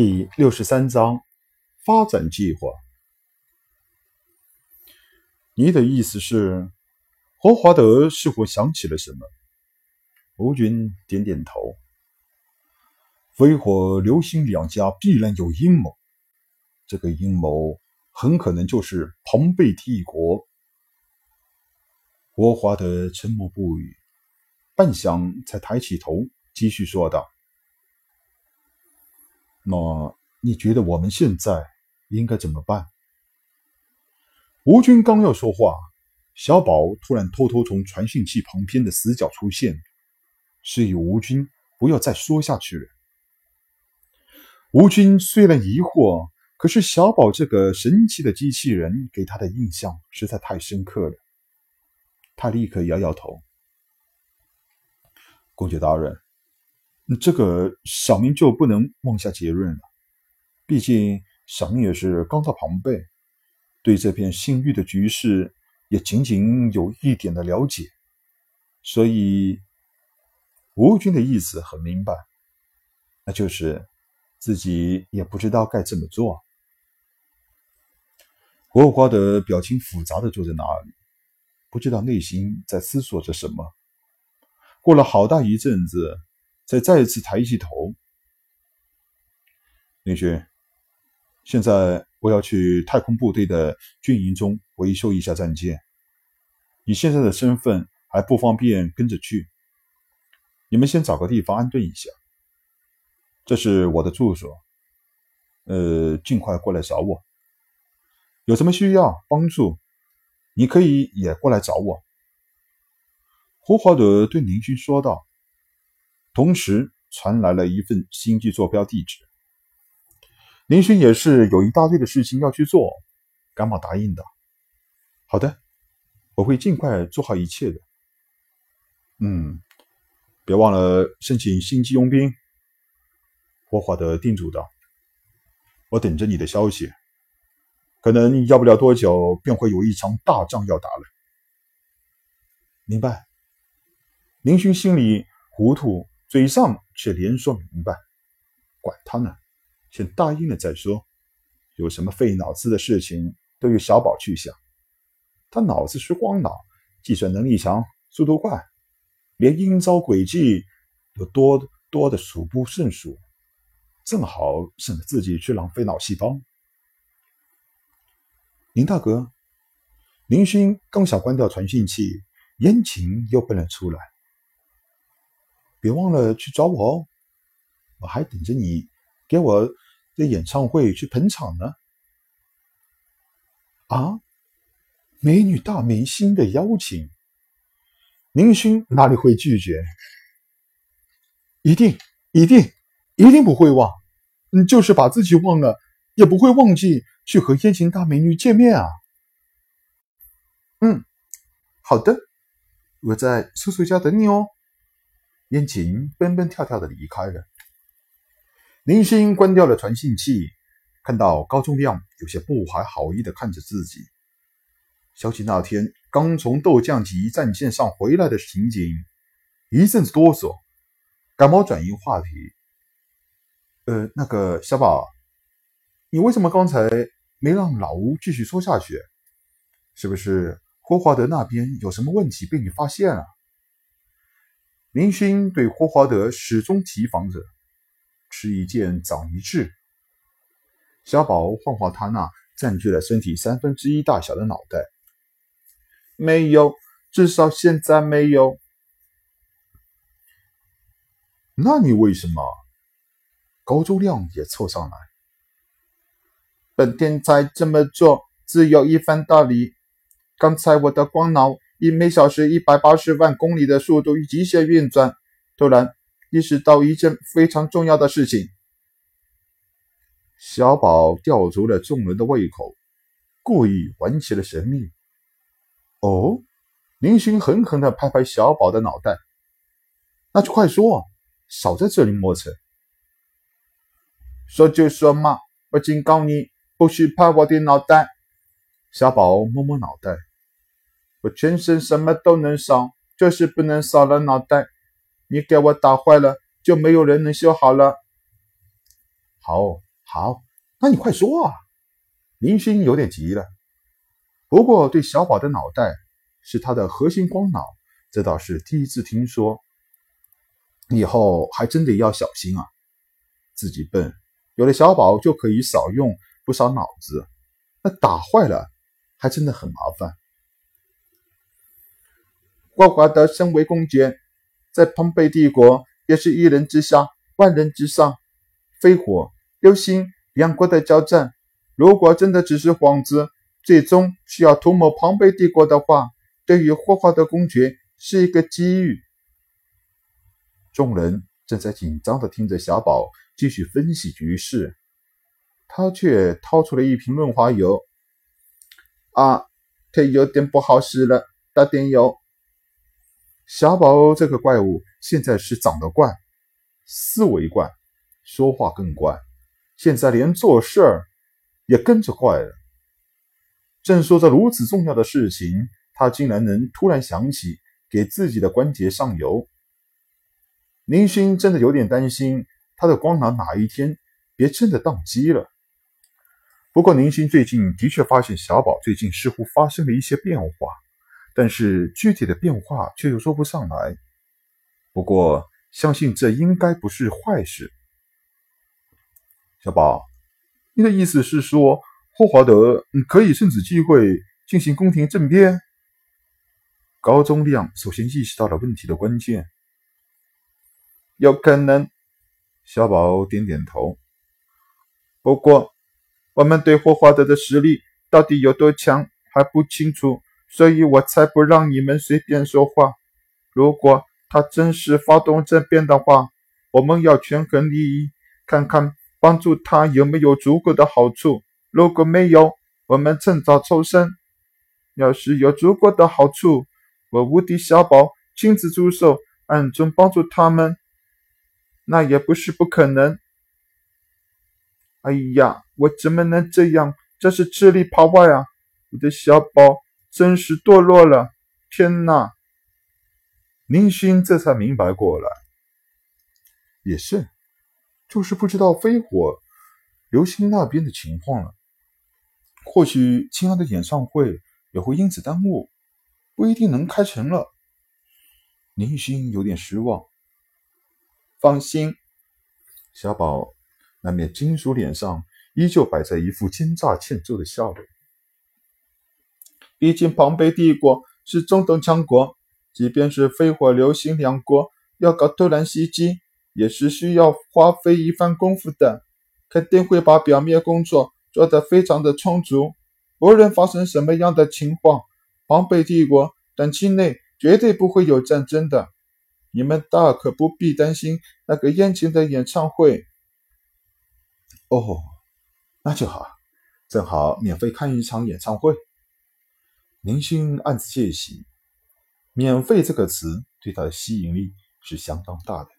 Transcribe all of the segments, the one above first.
第六十三章发展计划。你的意思是，霍华德似乎想起了什么？吴军点点头。飞火流星两家必然有阴谋，这个阴谋很可能就是庞贝帝国。霍华德沉默不语，半晌才抬起头，继续说道。那你觉得我们现在应该怎么办？吴军刚要说话，小宝突然偷偷从传讯器旁边的死角出现，示意吴军不要再说下去了。吴军虽然疑惑，可是小宝这个神奇的机器人给他的印象实在太深刻了，他立刻摇摇头：“公爵大人。”那这个小明就不能妄下结论了，毕竟小明也是刚到庞贝，对这片新域的局势也仅仅有一点的了解，所以吴军的意思很明白，那就是自己也不知道该怎么做。霍华德表情复杂的坐在那里，不知道内心在思索着什么。过了好大一阵子。再再一次抬起头，林勋，现在我要去太空部队的军营中维修一下战舰。你现在的身份还不方便跟着去，你们先找个地方安顿一下。这是我的住所，呃，尽快过来找我。有什么需要帮助，你可以也过来找我。”胡华德对林勋说道。同时传来了一份星际坐标地址。林勋也是有一大堆的事情要去做，赶忙答应的。好的，我会尽快做好一切的。嗯，别忘了申请星际佣兵。霍华德叮嘱道：“我等着你的消息，可能要不了多久，便会有一场大仗要打了。”明白。林勋心里糊涂。嘴上却连说明白，管他呢，先答应了再说。有什么费脑子的事情，都由小宝去想。他脑子是光脑，计算能力强，速度快，连阴招诡计都多多的数不胜数，正好省得自己去浪费脑细胞。林大哥，林勋刚想关掉传讯器，燕晴又奔了出来。别忘了去找我哦，我还等着你给我的演唱会去捧场呢。啊，美女大明星的邀请，林勋哪里会拒绝？一定，一定，一定不会忘。嗯，就是把自己忘了，也不会忘记去和燕情大美女见面啊。嗯，好的，我在叔叔家等你哦。燕晴蹦蹦跳跳的离开了。林星关掉了传信器，看到高中亮有些不怀好意的看着自己，想起那天刚从斗将级战线上回来的情景，一阵子哆嗦，赶忙转移话题：“呃，那个小宝，你为什么刚才没让老吴继续说下去？是不是霍华德那边有什么问题被你发现了？”林勋对霍华德始终提防着，吃一堑长一智。小宝晃晃他那占据了身体三分之一大小的脑袋，没有，至少现在没有。那你为什么？高周亮也凑上来。本天才这么做，自有一番道理。刚才我的光脑。以每小时一百八十万公里的速度与极限运转，突然意识到一件非常重要的事情。小宝吊足了众人的胃口，故意玩起了神秘。哦，林星狠狠地拍拍小宝的脑袋，那就快说，少在这里磨蹭。说就说嘛，我警告你，不许拍我的脑袋。小宝摸摸脑袋。我全身什么都能烧，就是不能烧了脑袋。你给我打坏了，就没有人能修好了。好，好，那你快说啊！林星有点急了。不过对小宝的脑袋是他的核心光脑，这倒是第一次听说。以后还真得要小心啊！自己笨，有了小宝就可以少用不少脑子。那打坏了，还真的很麻烦。霍华德身为公爵，在庞贝帝国也是一人之下，万人之上。飞火、流星两国的交战，如果真的只是幌子，最终需要图谋庞贝帝国的话，对于霍华德公爵是一个机遇。众人正在紧张地听着小宝继续分析局势，他却掏出了一瓶润滑油。啊，腿有点不好使了，打点油。小宝这个怪物现在是长得怪，思维怪，说话更怪，现在连做事儿也跟着怪了。正说着如此重要的事情，他竟然能突然想起给自己的关节上油。林勋真的有点担心他的光囊哪一天别真的宕机了。不过，林勋最近的确发现小宝最近似乎发生了一些变化，但是具体的变化却又说不上来。不过，相信这应该不是坏事。小宝，你的意思是说，霍华德可以趁此机会进行宫廷政变？高宗亮首先意识到了问题的关键。有可能，小宝点点头。不过，我们对霍华德的实力到底有多强还不清楚，所以我才不让你们随便说话。如果他真是发动政变的话，我们要权衡利益，看看帮助他有没有足够的好处。如果没有，我们趁早抽身。要是有足够的好处，我无敌小宝亲自出手，暗中帮助他们。那也不是不可能。哎呀，我怎么能这样？这是吃里扒外啊！我的小宝真是堕落了！天哪！林星这才明白过来，也是，就是不知道飞火流星那边的情况了。或许青安的演唱会也会因此耽误，不一定能开成了。林星有点失望。放心，小宝那面金属脸上依旧摆着一副奸诈欠揍的笑容。毕竟庞贝帝国是中等强国，即便是飞火流星两国要搞突然袭击，也是需要花费一番功夫的，肯定会把表面工作做得非常的充足。无论发生什么样的情况，庞贝帝国短期内绝对不会有战争的。你们大可不必担心那个宴请的演唱会。哦，那就好，正好免费看一场演唱会。林星暗自窃喜，免费这个词对他的吸引力是相当大的。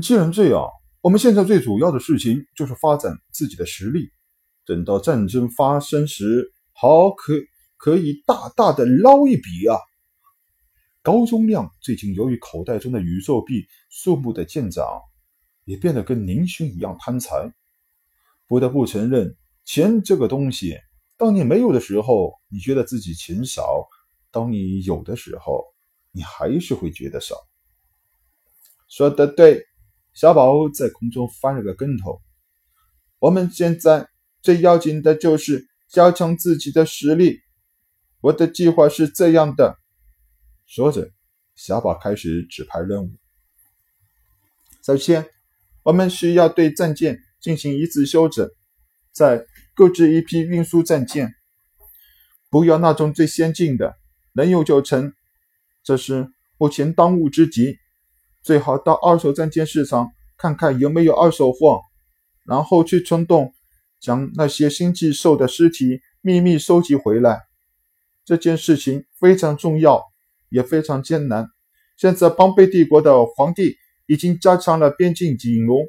既然这样，我们现在最主要的事情就是发展自己的实力，等到战争发生时，好可可以大大的捞一笔啊！高宗亮最近由于口袋中的宇宙币数目的见长，也变得跟宁勋一样贪财。不得不承认，钱这个东西，当你没有的时候，你觉得自己钱少；当你有的时候，你还是会觉得少。说的对，小宝在空中翻了个跟头。我们现在最要紧的就是加强自己的实力。我的计划是这样的。说着，小宝开始指派任务。首先，我们需要对战舰进行一次修整，在购置一批运输战舰，不要那种最先进的，能用就成，这是目前当务之急。最好到二手战舰市场看看有没有二手货，然后去村洞将那些星际兽的尸体秘密收集回来。这件事情非常重要。也非常艰难。现在，邦贝帝国的皇帝已经加强了边境警龙。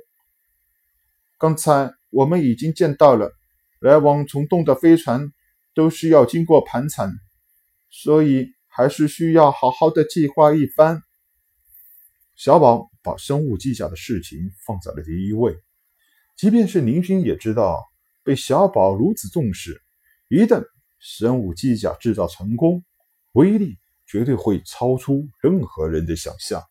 刚才我们已经见到了，来往虫洞的飞船都需要经过盘查，所以还是需要好好的计划一番。小宝把生物机甲的事情放在了第一位。即便是林勋也知道，被小宝如此重视，一旦生物机甲制造成功，威力绝对会超出任何人的想象。